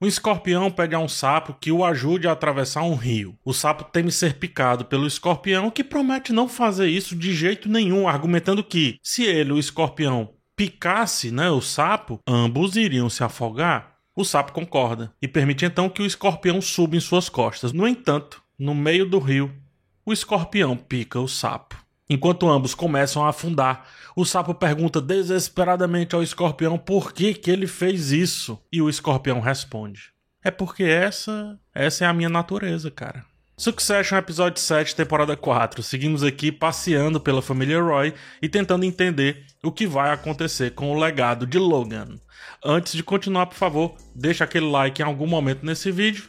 Um escorpião pede a um sapo que o ajude a atravessar um rio. O sapo teme ser picado pelo escorpião, que promete não fazer isso de jeito nenhum, argumentando que, se ele, o escorpião, picasse né, o sapo, ambos iriam se afogar. O sapo concorda e permite então que o escorpião suba em suas costas. No entanto, no meio do rio, o escorpião pica o sapo. Enquanto ambos começam a afundar, o sapo pergunta desesperadamente ao escorpião por que, que ele fez isso. E o escorpião responde: É porque essa, essa é a minha natureza, cara. Succession, episódio 7, temporada 4. Seguimos aqui passeando pela família Roy e tentando entender o que vai acontecer com o legado de Logan. Antes de continuar, por favor, deixa aquele like em algum momento nesse vídeo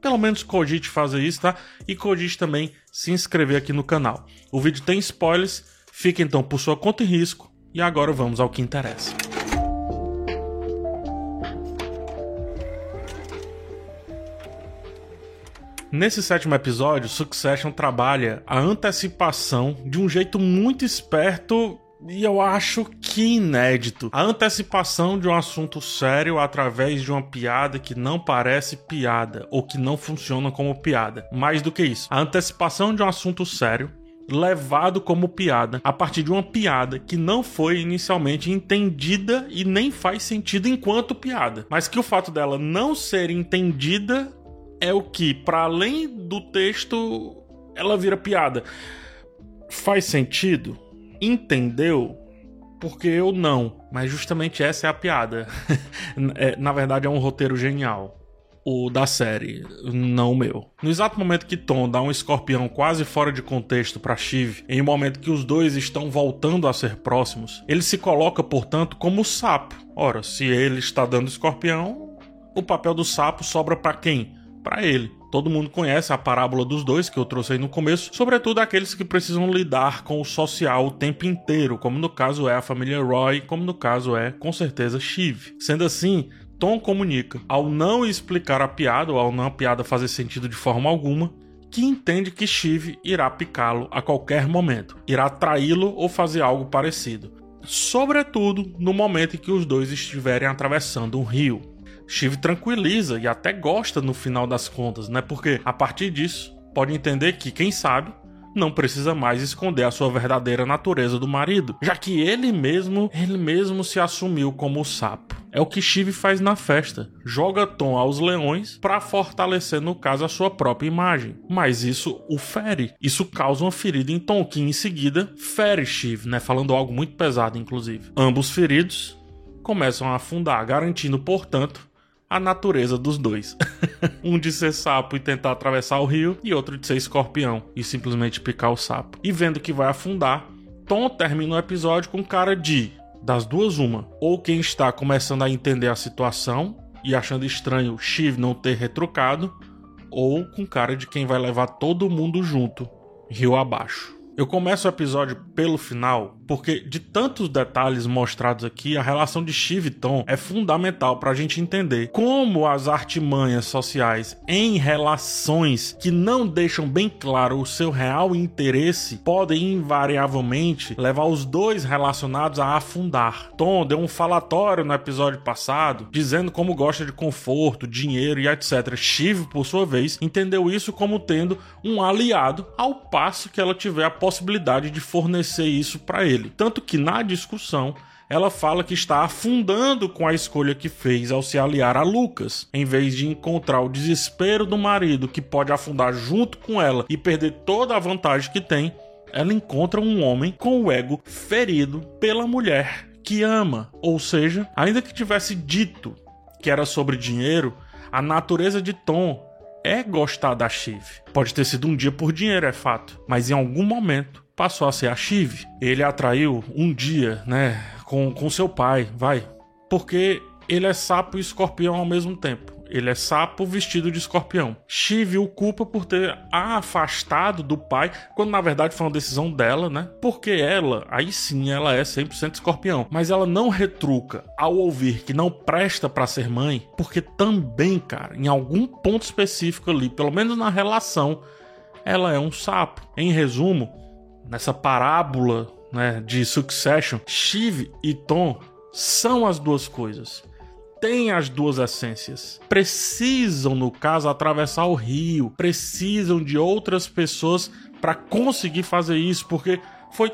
pelo menos cogite fazer isso, tá? E cogite também se inscrever aqui no canal. O vídeo tem spoilers, fica então por sua conta e risco. E agora vamos ao que interessa. Nesse sétimo episódio, Succession trabalha a antecipação de um jeito muito esperto e eu acho que inédito. A antecipação de um assunto sério através de uma piada que não parece piada ou que não funciona como piada. Mais do que isso, a antecipação de um assunto sério levado como piada a partir de uma piada que não foi inicialmente entendida e nem faz sentido enquanto piada, mas que o fato dela não ser entendida é o que, para além do texto, ela vira piada. Faz sentido? Entendeu porque eu não. Mas justamente essa é a piada. É, na verdade, é um roteiro genial. O da série, não o meu. No exato momento que Tom dá um escorpião quase fora de contexto para Shiv, em um momento que os dois estão voltando a ser próximos, ele se coloca, portanto, como sapo. Ora, se ele está dando escorpião, o papel do sapo sobra para quem? Para ele. Todo mundo conhece a parábola dos dois que eu trouxe aí no começo, sobretudo aqueles que precisam lidar com o social o tempo inteiro, como no caso é a família Roy, como no caso é, com certeza, Shiv. Sendo assim, Tom comunica, ao não explicar a piada ou ao não a piada fazer sentido de forma alguma, que entende que Shiv irá picá-lo a qualquer momento, irá traí-lo ou fazer algo parecido, sobretudo no momento em que os dois estiverem atravessando um rio. Shiv tranquiliza e até gosta no final das contas, né? Porque a partir disso pode entender que, quem sabe, não precisa mais esconder a sua verdadeira natureza do marido, já que ele mesmo, ele mesmo se assumiu como o sapo. É o que Shiv faz na festa. Joga Tom aos leões para fortalecer, no caso, a sua própria imagem. Mas isso o fere. Isso causa uma ferida em Tom, que em seguida fere Shiv, né? Falando algo muito pesado, inclusive. Ambos feridos começam a afundar, garantindo, portanto, a natureza dos dois. um de ser sapo e tentar atravessar o rio, e outro de ser escorpião e simplesmente picar o sapo. E vendo que vai afundar, Tom termina o episódio com cara de das duas uma, ou quem está começando a entender a situação e achando estranho Shiv não ter retrucado, ou com cara de quem vai levar todo mundo junto, rio abaixo. Eu começo o episódio pelo final, porque de tantos detalhes mostrados aqui, a relação de Shiv e Tom é fundamental para a gente entender como as artimanhas sociais em relações que não deixam bem claro o seu real interesse podem invariavelmente levar os dois relacionados a afundar. Tom deu um falatório no episódio passado, dizendo como gosta de conforto, dinheiro e etc. Shiv, por sua vez, entendeu isso como tendo um aliado, ao passo que ela tiver a possibilidade de fornecer isso para ele. Tanto que na discussão ela fala que está afundando com a escolha que fez ao se aliar a Lucas, em vez de encontrar o desespero do marido que pode afundar junto com ela e perder toda a vantagem que tem. Ela encontra um homem com o ego ferido pela mulher que ama, ou seja, ainda que tivesse dito que era sobre dinheiro, a natureza de Tom é gostar da Shiv. Pode ter sido um dia por dinheiro, é fato, mas em algum momento passou a ser a Shiv. Ele atraiu um dia, né, com, com seu pai, vai, porque ele é sapo e escorpião ao mesmo tempo. Ele é sapo vestido de escorpião. Shiv o culpa por ter a afastado do pai, quando na verdade foi uma decisão dela, né? Porque ela, aí sim, ela é 100% escorpião. Mas ela não retruca ao ouvir que não presta para ser mãe, porque também, cara, em algum ponto específico ali, pelo menos na relação, ela é um sapo. Em resumo, nessa parábola né, de Succession, Shiv e Tom são as duas coisas. Têm as duas essências. Precisam, no caso, atravessar o rio, precisam de outras pessoas para conseguir fazer isso, porque foi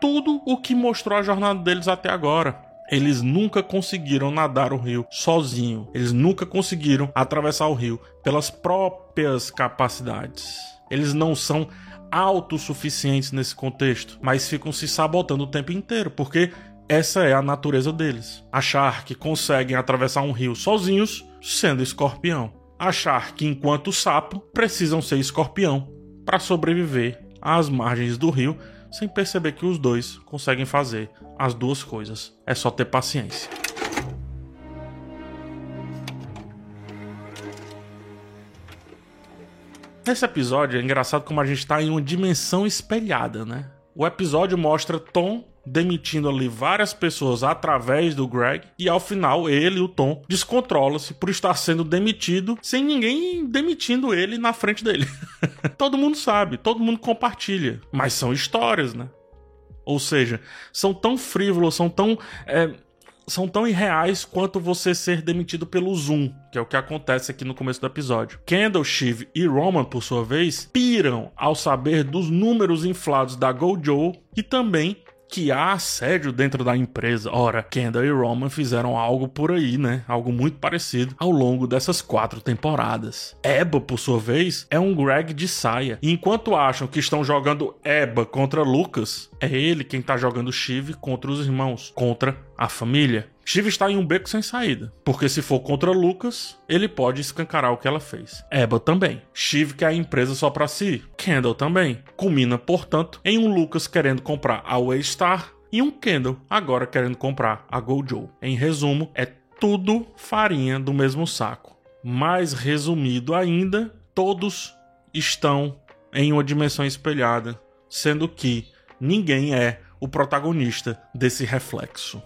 tudo o que mostrou a jornada deles até agora. Eles nunca conseguiram nadar o rio sozinho. Eles nunca conseguiram atravessar o rio pelas próprias capacidades. Eles não são autossuficientes nesse contexto, mas ficam se sabotando o tempo inteiro, porque essa é a natureza deles. Achar que conseguem atravessar um rio sozinhos, sendo escorpião. Achar que, enquanto sapo, precisam ser escorpião para sobreviver às margens do rio, sem perceber que os dois conseguem fazer as duas coisas. É só ter paciência. Nesse episódio é engraçado como a gente está em uma dimensão espelhada, né? O episódio mostra Tom demitindo ali várias pessoas através do Greg e ao final ele, o Tom, descontrola-se por estar sendo demitido sem ninguém demitindo ele na frente dele. todo mundo sabe, todo mundo compartilha, mas são histórias, né? Ou seja, são tão frívolos, são tão é, são tão irreais quanto você ser demitido pelo Zoom, que é o que acontece aqui no começo do episódio. Kendall, Shiv e Roman, por sua vez, piram ao saber dos números inflados da Gojo e também que há assédio dentro da empresa. Ora, Kendall e Roman fizeram algo por aí, né? Algo muito parecido ao longo dessas quatro temporadas. Eba, por sua vez, é um Greg de saia. E enquanto acham que estão jogando Eba contra Lucas, é ele quem tá jogando Shiv contra os irmãos, contra a família. Shiv está em um beco sem saída, porque se for contra Lucas, ele pode escancarar o que ela fez. Eba também. Shiv quer a empresa só para si. Kendall também. Culmina, portanto, em um Lucas querendo comprar a Waystar e um Kendall agora querendo comprar a Gojo. Em resumo, é tudo farinha do mesmo saco. Mais resumido ainda, todos estão em uma dimensão espelhada, sendo que ninguém é o protagonista desse reflexo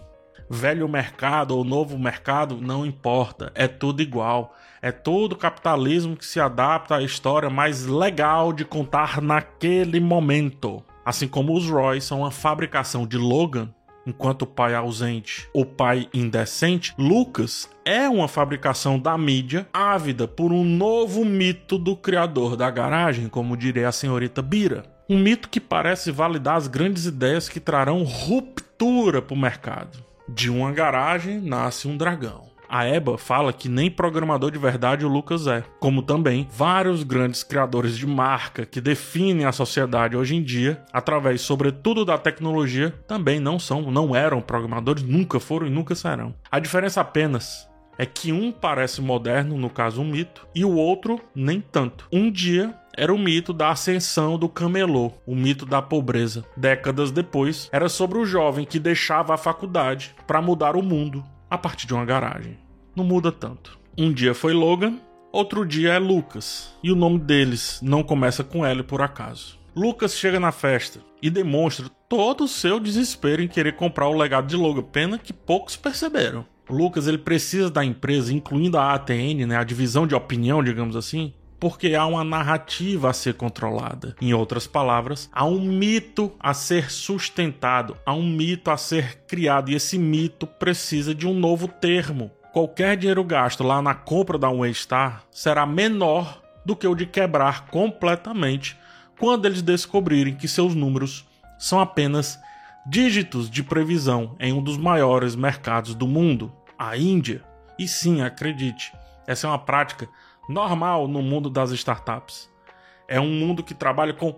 velho mercado ou novo mercado, não importa, é tudo igual. É todo capitalismo que se adapta à história mais legal de contar naquele momento. Assim como os Roy são uma fabricação de Logan, enquanto o pai ausente, o pai indecente, Lucas é uma fabricação da mídia ávida por um novo mito do criador da garagem, como diria a senhorita Bira. Um mito que parece validar as grandes ideias que trarão ruptura para o mercado. De uma garagem nasce um dragão. A EBA fala que nem programador de verdade o Lucas é, como também vários grandes criadores de marca que definem a sociedade hoje em dia, através sobretudo da tecnologia, também não são, não eram programadores, nunca foram e nunca serão. A diferença apenas é que um parece moderno, no caso um mito, e o outro nem tanto. Um dia era o mito da ascensão do camelô, o mito da pobreza. Décadas depois, era sobre o jovem que deixava a faculdade para mudar o mundo a partir de uma garagem. Não muda tanto. Um dia foi Logan, outro dia é Lucas, e o nome deles não começa com L por acaso. Lucas chega na festa e demonstra todo o seu desespero em querer comprar o legado de Logan, pena que poucos perceberam. O Lucas ele precisa da empresa, incluindo a ATN, né, a divisão de opinião, digamos assim, porque há uma narrativa a ser controlada. Em outras palavras, há um mito a ser sustentado, há um mito a ser criado e esse mito precisa de um novo termo. Qualquer dinheiro gasto lá na compra da Waystar será menor do que o de quebrar completamente quando eles descobrirem que seus números são apenas dígitos de previsão em um dos maiores mercados do mundo, a Índia. E sim, acredite, essa é uma prática normal no mundo das startups. É um mundo que trabalha com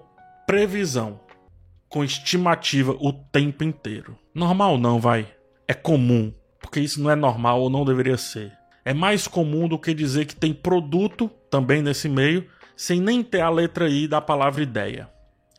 previsão, com estimativa o tempo inteiro. Normal não, vai. É comum, porque isso não é normal ou não deveria ser. É mais comum do que dizer que tem produto também nesse meio, sem nem ter a letra I da palavra ideia.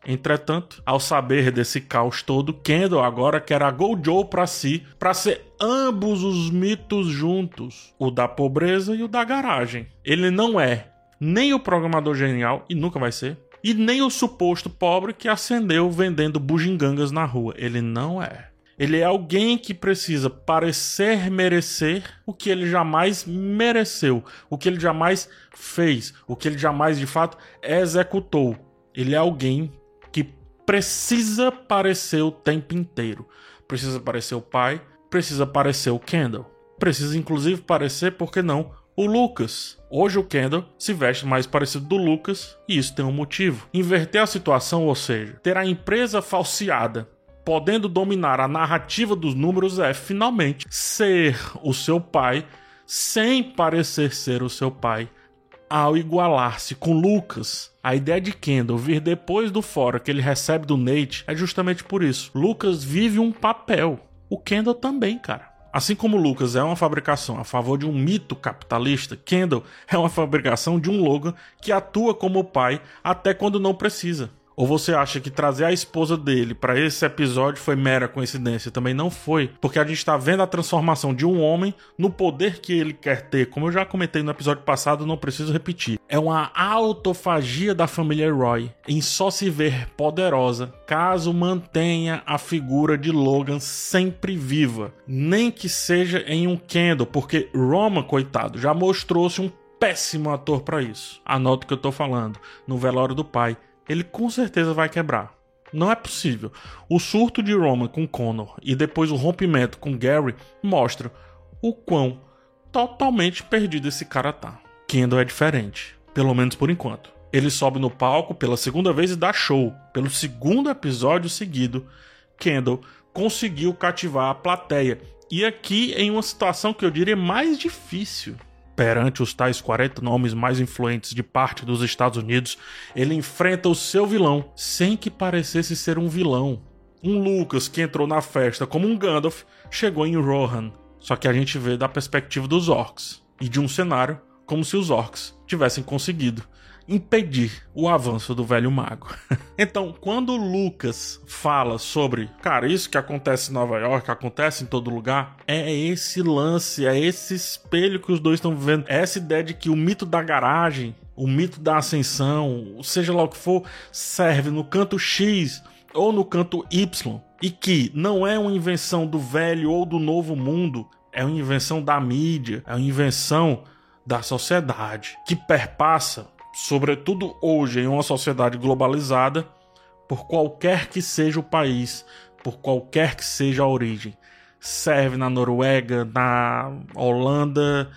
Entretanto, ao saber desse caos todo, Kendall agora quer a Gojo para si, para ser ambos os mitos juntos, o da pobreza e o da garagem. Ele não é nem o programador genial e nunca vai ser, e nem o suposto pobre que acendeu vendendo bugigangas na rua. Ele não é. Ele é alguém que precisa parecer merecer o que ele jamais mereceu, o que ele jamais fez, o que ele jamais de fato executou. Ele é alguém precisa parecer o tempo inteiro. Precisa parecer o pai, precisa parecer o Kendall. Precisa inclusive parecer, por que não, o Lucas. Hoje o Kendall se veste mais parecido do Lucas e isso tem um motivo. Inverter a situação, ou seja, ter a empresa falseada podendo dominar a narrativa dos números é finalmente ser o seu pai sem parecer ser o seu pai. Ao igualar-se com Lucas, a ideia de Kendall vir depois do fora que ele recebe do Nate é justamente por isso. Lucas vive um papel. O Kendall também, cara. Assim como Lucas é uma fabricação a favor de um mito capitalista, Kendall é uma fabricação de um Logan que atua como pai até quando não precisa. Ou você acha que trazer a esposa dele para esse episódio foi mera coincidência? Também não foi, porque a gente está vendo a transformação de um homem no poder que ele quer ter. Como eu já comentei no episódio passado, não preciso repetir. É uma autofagia da família Roy em só se ver poderosa caso mantenha a figura de Logan sempre viva, nem que seja em um Kendall, porque Roma, coitado, já mostrou-se um péssimo ator para isso. Anota o que eu tô falando. No velório do pai, ele com certeza vai quebrar. Não é possível. O surto de Roman com Connor e depois o rompimento com Gary mostra o quão totalmente perdido esse cara tá. Kendall é diferente, pelo menos por enquanto. Ele sobe no palco pela segunda vez e dá show. Pelo segundo episódio seguido, Kendall conseguiu cativar a plateia. E aqui em uma situação que eu diria mais difícil. Perante os tais 40 nomes mais influentes de parte dos Estados Unidos, ele enfrenta o seu vilão sem que parecesse ser um vilão. Um Lucas que entrou na festa como um Gandalf chegou em Rohan, só que a gente vê da perspectiva dos orcs e de um cenário como se os orcs tivessem conseguido impedir o avanço do velho mago. então, quando Lucas fala sobre, cara, isso que acontece em Nova York, acontece em todo lugar, é esse lance, é esse espelho que os dois estão vivendo, é essa ideia de que o mito da garagem, o mito da ascensão, seja lá o que for, serve no canto X ou no canto Y, e que não é uma invenção do velho ou do novo mundo, é uma invenção da mídia, é uma invenção da sociedade que perpassa sobretudo hoje em uma sociedade globalizada, por qualquer que seja o país, por qualquer que seja a origem. Serve na Noruega, na Holanda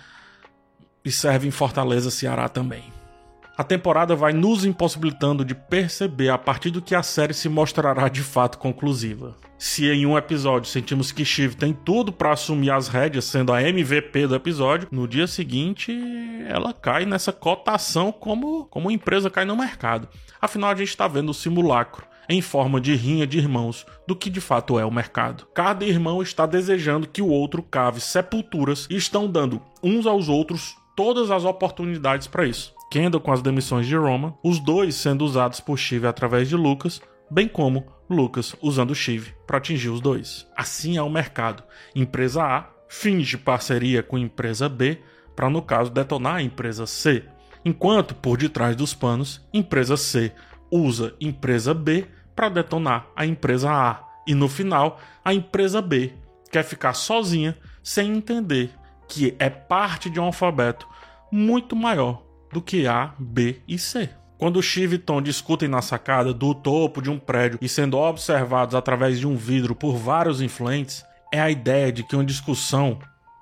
e serve em Fortaleza, Ceará também. A temporada vai nos impossibilitando de perceber a partir do que a série se mostrará de fato conclusiva se em um episódio sentimos que Shiv tem tudo para assumir as rédeas, sendo a MVP do episódio, no dia seguinte ela cai nessa cotação como, como empresa cai no mercado. Afinal, a gente está vendo o simulacro em forma de rinha de irmãos do que de fato é o mercado. Cada irmão está desejando que o outro cave sepulturas e estão dando uns aos outros todas as oportunidades para isso. Kendall com as demissões de Roma, os dois sendo usados por Shiv através de Lucas, bem como Lucas usando o Chive para atingir os dois. Assim é o mercado. Empresa A finge parceria com empresa B para, no caso, detonar a empresa C, enquanto por detrás dos panos, empresa C usa empresa B para detonar a empresa A. E no final, a empresa B quer ficar sozinha sem entender que é parte de um alfabeto muito maior do que A, B e C. Quando Shiv e Tom discutem na sacada do topo de um prédio e sendo observados através de um vidro por vários influentes, é a ideia de que uma discussão,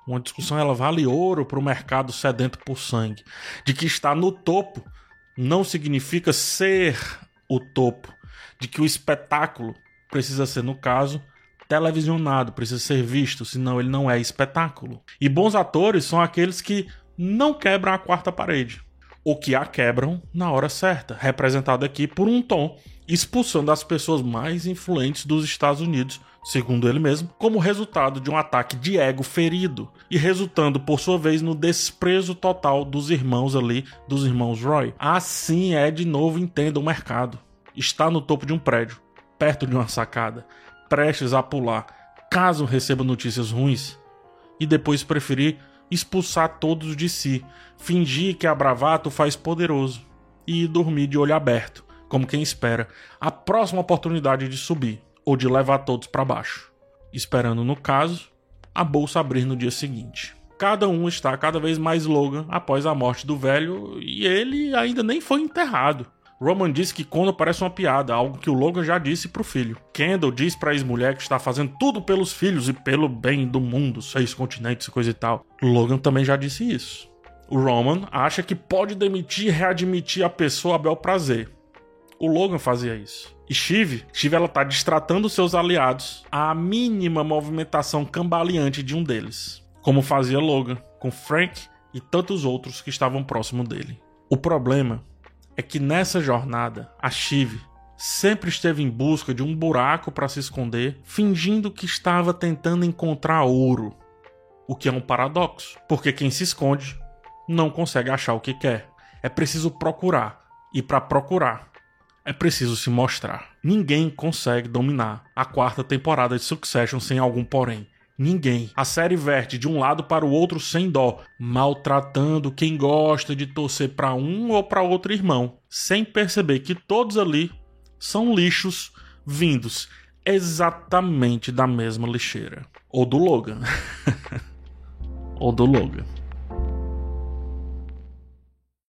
uma discussão ela vale ouro para o mercado sedento por sangue, de que estar no topo não significa ser o topo, de que o espetáculo precisa ser, no caso, televisionado, precisa ser visto, senão ele não é espetáculo. E bons atores são aqueles que não quebram a quarta parede ou que a quebram na hora certa, representado aqui por um Tom expulsando as pessoas mais influentes dos Estados Unidos, segundo ele mesmo, como resultado de um ataque de ego ferido e resultando por sua vez no desprezo total dos irmãos ali, dos irmãos Roy. Assim é de novo entenda o mercado. Está no topo de um prédio, perto de uma sacada, prestes a pular, caso receba notícias ruins, e depois preferir expulsar todos de si, fingir que a bravata faz poderoso e dormir de olho aberto, como quem espera a próxima oportunidade de subir ou de levar todos para baixo, esperando, no caso, a bolsa abrir no dia seguinte. Cada um está cada vez mais Logan após a morte do velho e ele ainda nem foi enterrado. Roman diz que Connor parece uma piada, algo que o Logan já disse pro filho. Kendall diz pra ex-mulher que está fazendo tudo pelos filhos e pelo bem do mundo, seis continentes e coisa e tal. Logan também já disse isso. O Roman acha que pode demitir e readmitir a pessoa a bel prazer. O Logan fazia isso. E Shiv, Shiv ela tá distratando seus aliados à mínima movimentação cambaleante de um deles, como fazia Logan com Frank e tantos outros que estavam próximo dele. O problema é que nessa jornada, a Shiv sempre esteve em busca de um buraco para se esconder, fingindo que estava tentando encontrar ouro. O que é um paradoxo, porque quem se esconde não consegue achar o que quer. É preciso procurar, e para procurar, é preciso se mostrar. Ninguém consegue dominar a quarta temporada de Succession sem algum porém. Ninguém. A série verte de um lado para o outro sem dó, maltratando quem gosta de torcer para um ou para outro irmão, sem perceber que todos ali são lixos vindos exatamente da mesma lixeira. Ou do Logan. ou do Logan.